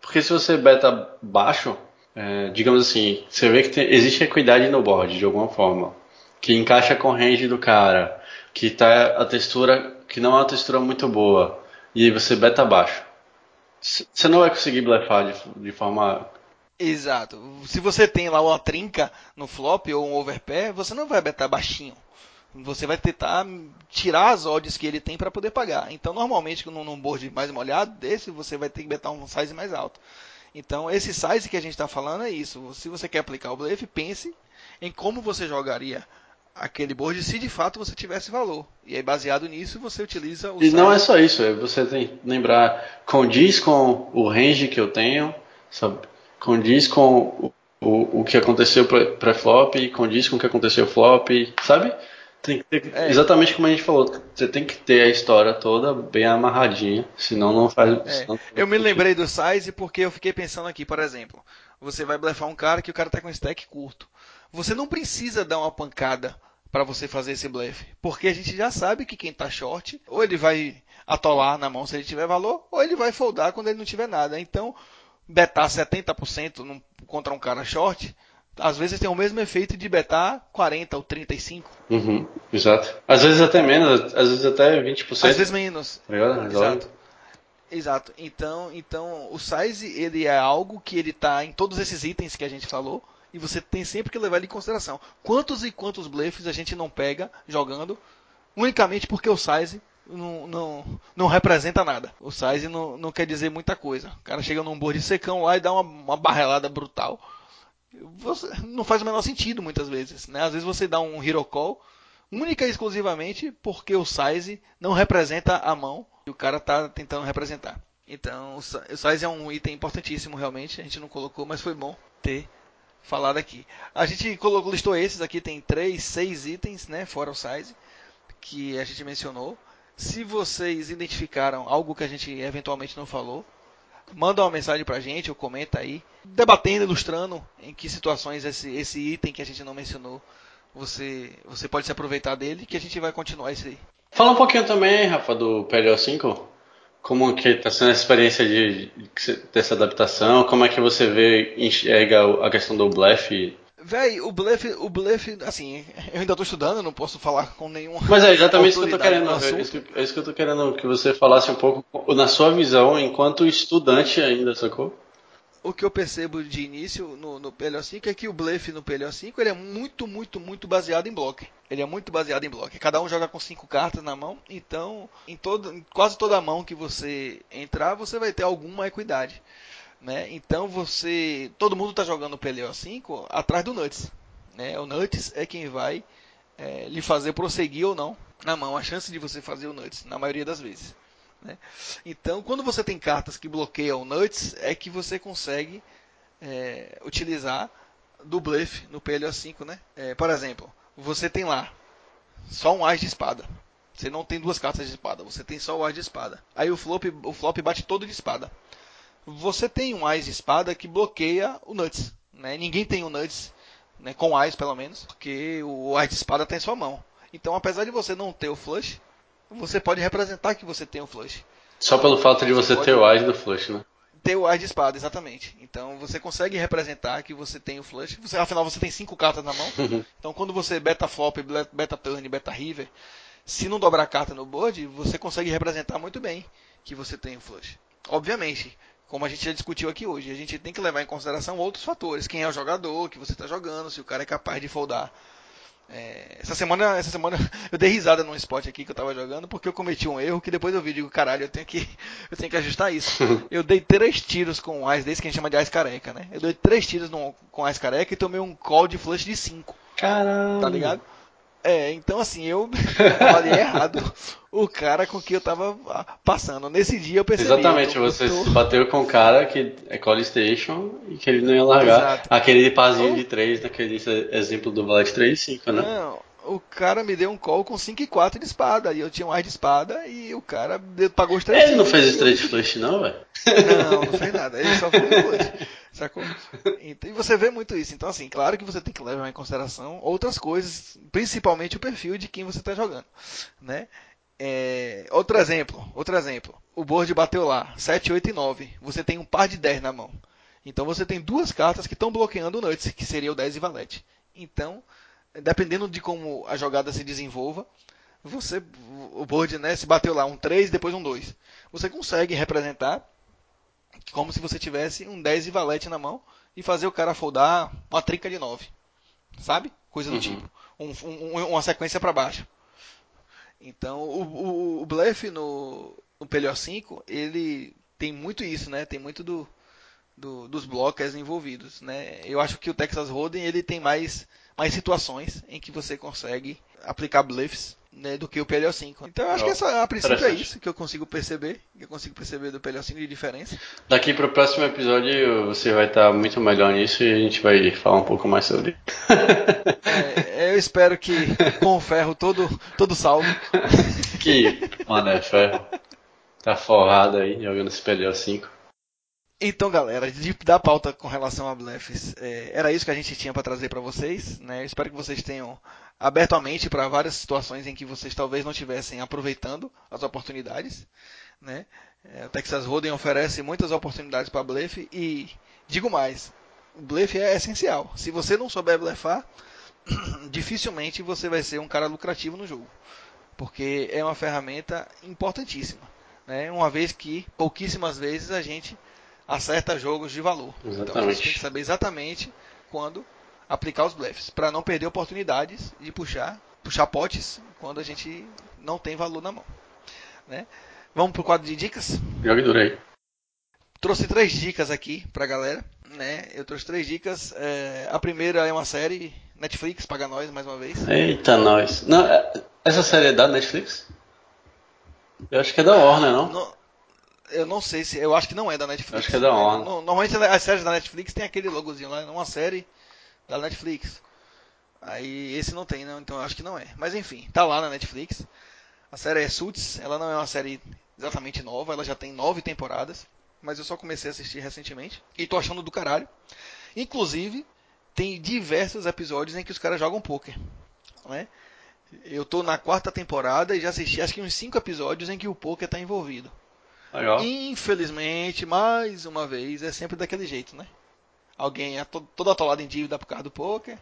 porque se você beta baixo, é, digamos assim, você vê que tem, existe equidade no board de alguma forma que encaixa com o range do cara, que tá a textura que não é uma textura muito boa, e aí você beta abaixo. Você não vai conseguir blefar de, de forma Exato. Se você tem lá uma trinca no flop ou um overpair, você não vai betar baixinho. Você vai tentar tirar as odds que ele tem para poder pagar. Então, normalmente, num board mais molhado desse, você vai ter que betar um size mais alto. Então, esse size que a gente está falando é isso. Se você quer aplicar o blefe, pense em como você jogaria aquele board se de fato você tivesse valor. E aí, baseado nisso, você utiliza o. E não é só isso, é você tem que lembrar, condiz com o range que eu tenho, sabe? condiz com o, o, o que aconteceu pré-flop, condiz com o que aconteceu flop, sabe? Tem que ter, é. Exatamente como a gente falou, você tem que ter a história toda bem amarradinha, senão não faz. É. Senão eu me lembrei do size porque eu fiquei pensando aqui, por exemplo, você vai blefar um cara que o cara tá com um stack curto. Você não precisa dar uma pancada para você fazer esse blefe. Porque a gente já sabe que quem está short, ou ele vai atolar na mão se ele tiver valor, ou ele vai foldar quando ele não tiver nada. Então, betar 70% num, contra um cara short, às vezes tem o mesmo efeito de betar 40 ou 35. Uhum, exato. Às vezes até menos, às vezes até 20%. Às vezes menos. Tá exato. Exato. Então, então o size ele é algo que ele está em todos esses itens que a gente falou e você tem sempre que levar ele em consideração. Quantos e quantos blefs a gente não pega jogando unicamente porque o size não, não, não representa nada. O size não, não quer dizer muita coisa. O cara chega num board secão lá e dá uma, uma barrelada brutal. Você, não faz o menor sentido muitas vezes. Né? Às vezes você dá um hero call única e exclusivamente porque o size não representa a mão que o cara está tentando representar. Então, o size é um item importantíssimo realmente. A gente não colocou, mas foi bom ter falado aqui. A gente colocou, listou esses aqui, tem três, seis itens, né, fora o size, que a gente mencionou. Se vocês identificaram algo que a gente eventualmente não falou, manda uma mensagem pra gente ou comenta aí, debatendo, ilustrando em que situações esse, esse item que a gente não mencionou você, você pode se aproveitar dele que a gente vai continuar isso aí. Fala um pouquinho também, Rafa, do PLO5. Como que está sendo a experiência de, dessa adaptação? Como é que você vê, enxerga a questão do blefe? Véi, o blefe, o blefe, assim, eu ainda estou estudando, não posso falar com nenhum. Mas é exatamente isso que eu tô querendo. É isso, é isso que eu tô querendo que você falasse um pouco na sua visão enquanto estudante ainda, sacou? O que eu percebo de início no, no PLO5 é que o blefe no PLO5 ele é muito, muito, muito baseado em bloco. Ele é muito baseado em bloco. Cada um joga com cinco cartas na mão, então em, todo, em quase toda mão que você entrar, você vai ter alguma equidade. Né? Então você. Todo mundo está jogando o PLO5 atrás do Nuts. Né? O Nuts é quem vai é, lhe fazer prosseguir ou não na mão. A chance de você fazer o Nuts, na maioria das vezes. Né? Então, quando você tem cartas que bloqueiam nuts, é que você consegue é, utilizar do bluff no PLO5. Né? É, por exemplo, você tem lá só um as de espada. Você não tem duas cartas de espada, você tem só o as de espada. Aí o flop, o flop bate todo de espada. Você tem um as de espada que bloqueia o nuts. Né? Ninguém tem o nuts né, com as pelo menos, porque o as de espada está em sua mão. Então, apesar de você não ter o flush, você pode representar que você tem o flush. Só pelo fato de você, você ter o as do flush, né? Ter o as de espada, exatamente. Então você consegue representar que você tem o flush. Você, afinal, você tem cinco cartas na mão. Uhum. Então quando você beta flop, beta turn, beta river, se não dobrar carta no board, você consegue representar muito bem que você tem o flush. Obviamente, como a gente já discutiu aqui hoje, a gente tem que levar em consideração outros fatores. Quem é o jogador que você está jogando, se o cara é capaz de foldar é, essa semana, essa semana eu dei risada num spot aqui que eu tava jogando porque eu cometi um erro que depois eu vi digo, caralho, eu tenho que eu tenho que ajustar isso. eu dei três tiros com um ice desse que a gente chama de ice careca, né? Eu dei três tiros no, com ice careca e tomei um call de flush de 5. Caramba. Tá ligado? É, então assim, eu falei errado o cara com que eu tava passando. Nesse dia eu percebi. Exatamente, eu tô, você tô... bateu com o cara que é Call Station e que ele não ia largar Exato. aquele pazinho de 3, naquele exemplo do Valete 3 e 5, né? Não, o cara me deu um call com 5 e 4 de espada. E eu tinha um ar de espada e o cara pagou os 3 Ele não fez straight flush, não, velho? Não, não fez nada. Ele só fez flush. Sacou? Então, e você vê muito isso. Então, assim, claro que você tem que levar em consideração outras coisas, principalmente o perfil de quem você está jogando. Né? É, outro exemplo, outro exemplo. O board bateu lá, 7, 8 e 9. Você tem um par de 10 na mão. Então você tem duas cartas que estão bloqueando o nuts, que seria o 10 e valete. Então, dependendo de como a jogada se desenvolva, você o board, né, se bateu lá um 3, depois um 2. Você consegue representar como se você tivesse um 10 e valete na mão e fazer o cara foldar uma trinca de 9. Sabe? Coisa do uhum. tipo. Um, um, uma sequência para baixo. Então, o, o, o blefe no, no PLO5, ele tem muito isso, né? Tem muito do, do, dos blockers envolvidos, né? Eu acho que o Texas Hold'em ele tem mais, mais situações em que você consegue aplicar bluffs né, do que o PLO5. Então eu acho que essa, a princípio é isso que eu consigo perceber, que eu consigo perceber do PLO5 de diferença. Daqui para o próximo episódio você vai estar muito melhor nisso e a gente vai falar um pouco mais sobre. é, eu espero que com o ferro todo, todo salvo. que, mano, é ferro. Tá forrado aí jogando esse PLO5. Então, galera, de, da pauta com relação a Blefs, é, era isso que a gente tinha para trazer para vocês. Né? espero que vocês tenham aberto a mente para várias situações em que vocês talvez não estivessem aproveitando as oportunidades. Né? É, o Texas Hold'em oferece muitas oportunidades para blefe e digo mais, o blefe é essencial. Se você não souber blefar, dificilmente você vai ser um cara lucrativo no jogo, porque é uma ferramenta importantíssima. Né? Uma vez que pouquíssimas vezes a gente acerta jogos de valor. Exatamente. Então gente tem que saber exatamente quando aplicar os blefs, para não perder oportunidades de puxar, puxar potes quando a gente não tem valor na mão. Né? Vamos pro quadro de dicas? Jogue durei. Trouxe três dicas aqui pra galera. Né? Eu trouxe três dicas. É, a primeira é uma série Netflix, paga nós mais uma vez. Eita, nós. Não, é, essa série é da Netflix? Eu acho que é da Warner, não? não eu não sei se. Eu acho que não é da Netflix. Acho que é da Warner. Normalmente as séries da Netflix tem aquele logozinho lá, uma série da Netflix. Aí esse não tem, não, então eu acho que não é. Mas enfim, tá lá na Netflix. A série é Suits, ela não é uma série exatamente nova, ela já tem nove temporadas. Mas eu só comecei a assistir recentemente. E tô achando do caralho. Inclusive, tem diversos episódios em que os caras jogam poker. né? Eu tô na quarta temporada e já assisti acho que uns cinco episódios em que o poker tá envolvido. Legal. Infelizmente, mais uma vez, é sempre daquele jeito, né? Alguém é to todo atolado em dívida por causa do poker.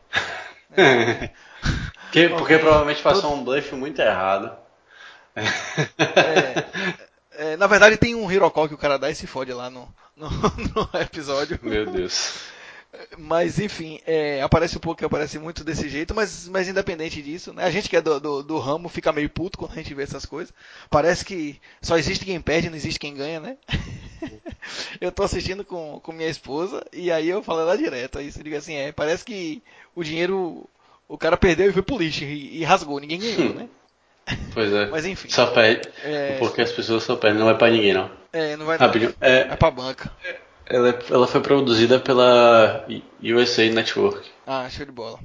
Né? que, porque provavelmente passou todo... um bluff muito errado. É, é, na verdade tem um Hirocall que o cara dá e se fode lá no, no, no episódio. Meu Deus. Mas enfim, é, aparece um pouco que aparece muito desse jeito, mas, mas independente disso, né? A gente que é do, do, do, ramo fica meio puto quando a gente vê essas coisas. Parece que só existe quem perde, não existe quem ganha, né? eu tô assistindo com, com minha esposa e aí eu falo lá direto. Aí você diga assim, é, parece que o dinheiro o cara perdeu e foi pro lixo e, e rasgou, ninguém ganhou, né? Pois é. Mas enfim. Só perde. É... Porque as pessoas só perdem, não vai pra ninguém, não. É, não vai Rapidinho. Não. É, é pra banca. Ela, ela foi produzida pela USA Network. Ah, show de bola.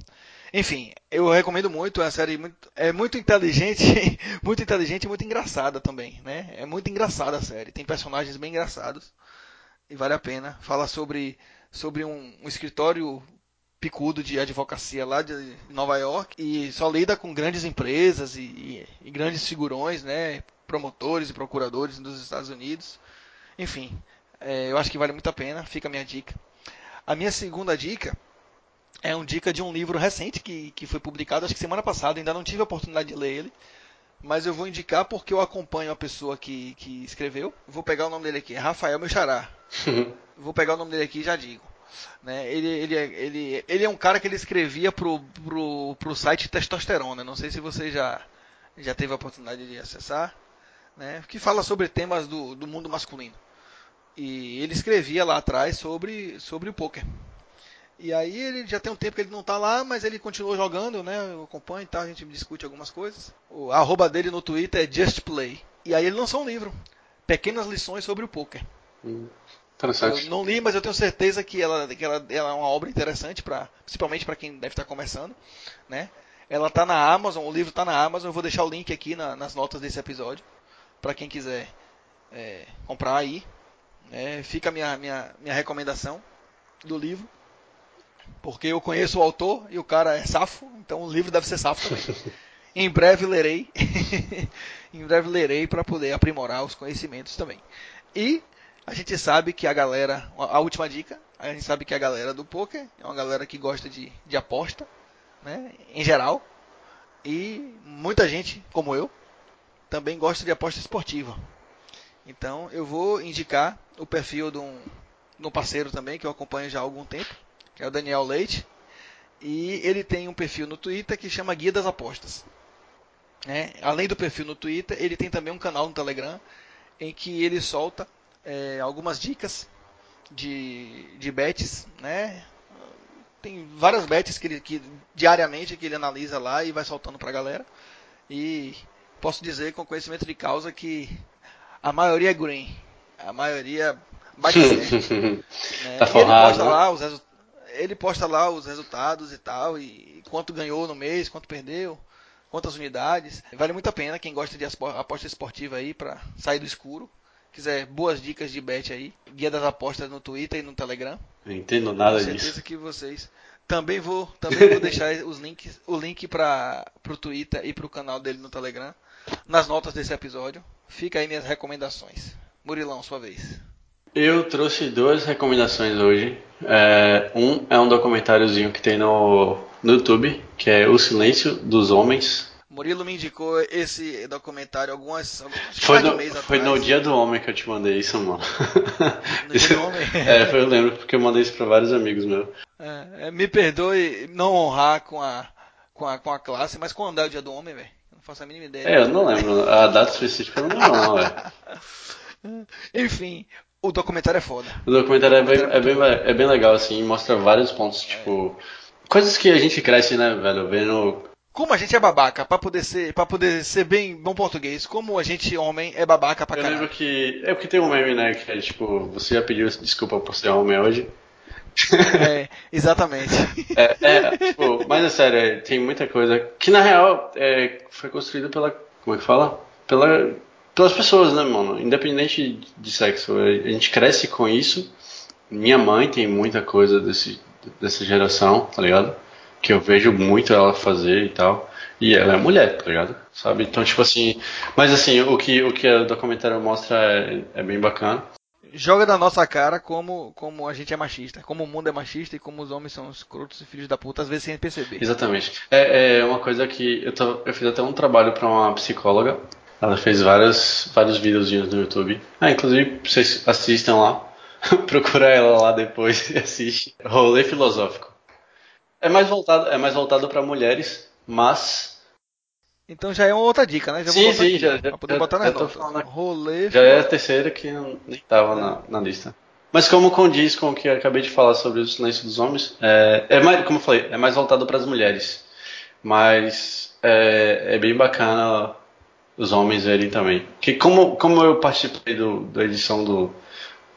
Enfim, eu recomendo muito, é uma série muito, é muito inteligente, muito inteligente e muito engraçada também, né? É muito engraçada a série, tem personagens bem engraçados e vale a pena. Fala sobre, sobre um, um escritório picudo de advocacia lá de Nova York e só lida com grandes empresas e, e, e grandes figurões, né? Promotores e procuradores dos Estados Unidos. Enfim, é, eu acho que vale muito a pena, fica a minha dica. A minha segunda dica é uma dica de um livro recente que, que foi publicado, acho que semana passada, ainda não tive a oportunidade de ler ele, mas eu vou indicar porque eu acompanho a pessoa que, que escreveu. Vou pegar o nome dele aqui, é Rafael Mechará. vou pegar o nome dele aqui e já digo. Né? Ele, ele, é, ele, ele é um cara que ele escrevia pro, pro, pro site Testosterona. Não sei se você já, já teve a oportunidade de acessar. Né? Que fala sobre temas do, do mundo masculino. E ele escrevia lá atrás sobre, sobre o poker. E aí ele já tem um tempo que ele não está lá, mas ele continuou jogando, né? Eu acompanho e tal, a gente discute algumas coisas. O arroba dele no Twitter é Just Play. E aí ele lançou um livro, Pequenas Lições sobre o Poker. Hum, eu não li, mas eu tenho certeza que ela, que ela, ela é uma obra interessante, pra, principalmente para quem deve estar começando, né? Ela está na Amazon, o livro está na Amazon, eu vou deixar o link aqui na, nas notas desse episódio, para quem quiser é, comprar aí. É, fica a minha, minha, minha recomendação do livro. Porque eu conheço o autor e o cara é safo, então o livro deve ser safo também. em breve lerei. em breve lerei para poder aprimorar os conhecimentos também. E a gente sabe que a galera, a última dica, a gente sabe que a galera do poker é uma galera que gosta de, de aposta, né, em geral. E muita gente, como eu, também gosta de aposta esportiva. Então eu vou indicar o perfil de um, de um parceiro também que eu acompanho já há algum tempo, que é o Daniel Leite. E ele tem um perfil no Twitter que chama Guia das Apostas. É, além do perfil no Twitter, ele tem também um canal no Telegram em que ele solta é, algumas dicas de, de bets, né? Tem várias bets que, ele, que diariamente que ele analisa lá e vai soltando para a galera. E posso dizer com conhecimento de causa que a maioria é green. A maioria bate certo. né? Tá forrado, ele, posta né? lá os ele posta lá os resultados e tal, e quanto ganhou no mês, quanto perdeu, quantas unidades. Vale muito a pena quem gosta de aposta esportiva aí para sair do escuro. Quiser boas dicas de bet aí, guia das apostas no Twitter e no Telegram. Não entendo nada disso. Com certeza disso. que vocês também vou, também vou deixar os links, o link para o Twitter e para o canal dele no Telegram nas notas desse episódio. Fica aí minhas recomendações. Murilão, sua vez. Eu trouxe duas recomendações hoje. É, um é um documentáriozinho que tem no, no YouTube, que é O Silêncio dos Homens. Murilo me indicou esse documentário algumas foi no, foi no dia do homem que eu te mandei isso, mano. No dia do homem? é, foi, eu lembro porque eu mandei isso para vários amigos meus. É, é, me perdoe não honrar com a, com a, com a classe, mas quando é o dia do homem, velho? Não faço a mínima ideia. É, eu não lembro. A data específica eu não lembro, não, velho. Enfim, o documentário é foda. O documentário, o documentário é, bem, é, bem, é bem legal, assim, mostra vários pontos, tipo. Coisas que a gente cresce, né, velho? Vendo. Como a gente é babaca, pra poder ser, pra poder ser bem bom português, como a gente, homem, é babaca pra caralho. Eu lembro que. É porque tem um meme, né? Que é tipo, você já pediu desculpa por ser homem hoje. É, exatamente. É, é, tipo, mas é sério, é, tem muita coisa que na real é, foi construída pela. Como é que fala? Pela, pelas pessoas, né, mano? Independente de sexo. A gente cresce com isso. Minha mãe tem muita coisa desse, dessa geração, tá ligado? Que eu vejo muito ela fazer e tal. E ela é mulher, tá ligado? Sabe? Então, tipo assim. Mas assim, o que o, que o documentário mostra é, é bem bacana. Joga na nossa cara como, como a gente é machista, como o mundo é machista e como os homens são escrotos e filhos da puta, às vezes sem perceber. Exatamente. É, é uma coisa que eu, tô, eu fiz até um trabalho para uma psicóloga. Ela fez vários, vários videozinhos no YouTube. Ah, inclusive, vocês assistam lá. Procura ela lá depois e assiste. Rolê filosófico. É mais voltado, é mais voltado para mulheres, mas então já é uma outra dica, né? Já sim, sim, já, já, poder já, botar na nota. Rolê. Já é a terceira que nem estava na, na, lista. Mas como condiz com o que eu acabei de falar sobre o silêncio dos homens, é, é mais, como eu falei, é mais voltado para as mulheres. Mas é, é, bem bacana os homens verem também. Que como, como eu participei do, da edição do,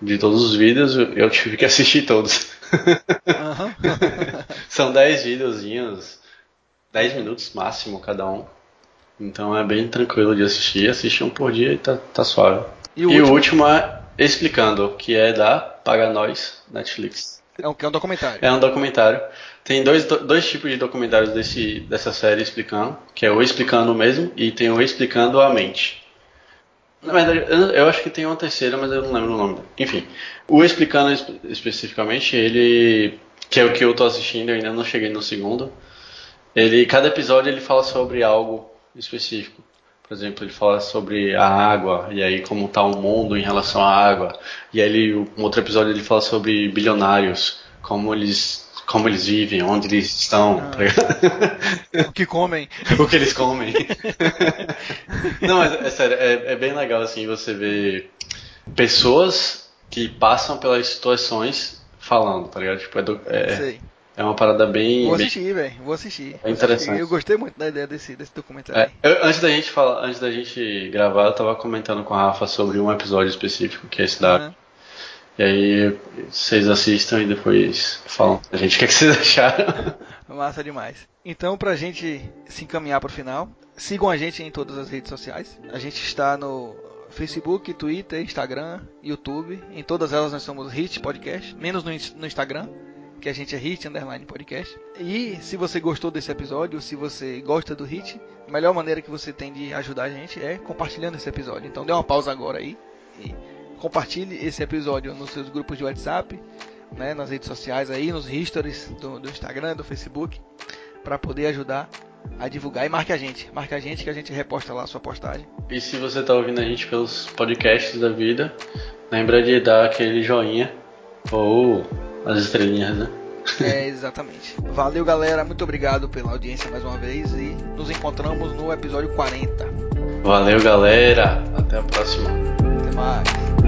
de todos os vídeos, eu tive que assistir todos. Uhum. São 10 videozinhos, 10 minutos máximo cada um. Então é bem tranquilo de assistir. Assiste um por dia e tá, tá suave. E o, e último? o último é Explicando, que é da Paga Nós Netflix. É um, é um documentário. É um documentário. Tem dois, dois tipos de documentários desse, dessa série explicando, que é o explicando mesmo e tem o explicando a mente. Na verdade, eu, acho que tem uma terceira, mas eu não lembro o nome. Enfim, o explicando espe especificamente, ele que é o que eu tô assistindo, eu ainda não cheguei no segundo. Ele cada episódio ele fala sobre algo específico. Por exemplo, ele fala sobre a água e aí como está o mundo em relação à água. E aí ele, um outro episódio ele fala sobre bilionários, como eles como eles vivem, onde eles estão. Ah, o que comem. o que eles comem. Não, mas é sério, é, é, bem legal assim você ver pessoas que passam pelas situações falando, tá ligado? Tipo, é, do, é. É uma parada bem. Vou assistir, velho. Vou assistir. É interessante. Eu gostei muito da ideia desse, desse documentário. É, eu, antes da gente falar, antes da gente gravar, eu tava comentando com a Rafa sobre um episódio específico, que é esse da. Uhum. E aí vocês assistam e depois falam pra gente o que, é que vocês acharam. Massa demais. Então, pra gente se encaminhar pro final, sigam a gente em todas as redes sociais. A gente está no Facebook, Twitter, Instagram, YouTube. Em todas elas nós somos Hit Podcast, menos no, no Instagram que a gente é Hit Underline Podcast. E se você gostou desse episódio, se você gosta do Hit, a melhor maneira que você tem de ajudar a gente é compartilhando esse episódio. Então dê uma pausa agora aí e compartilhe esse episódio nos seus grupos de WhatsApp, né, nas redes sociais aí, nos stories do, do Instagram, do Facebook, para poder ajudar a divulgar e marque a gente. Marque a gente que a gente reposta lá a sua postagem. E se você está ouvindo a gente pelos podcasts da vida, lembra de dar aquele joinha ou as estrelinhas, né? É, exatamente. Valeu, galera. Muito obrigado pela audiência mais uma vez e nos encontramos no episódio 40. Valeu, galera. Até a próxima. Até mais.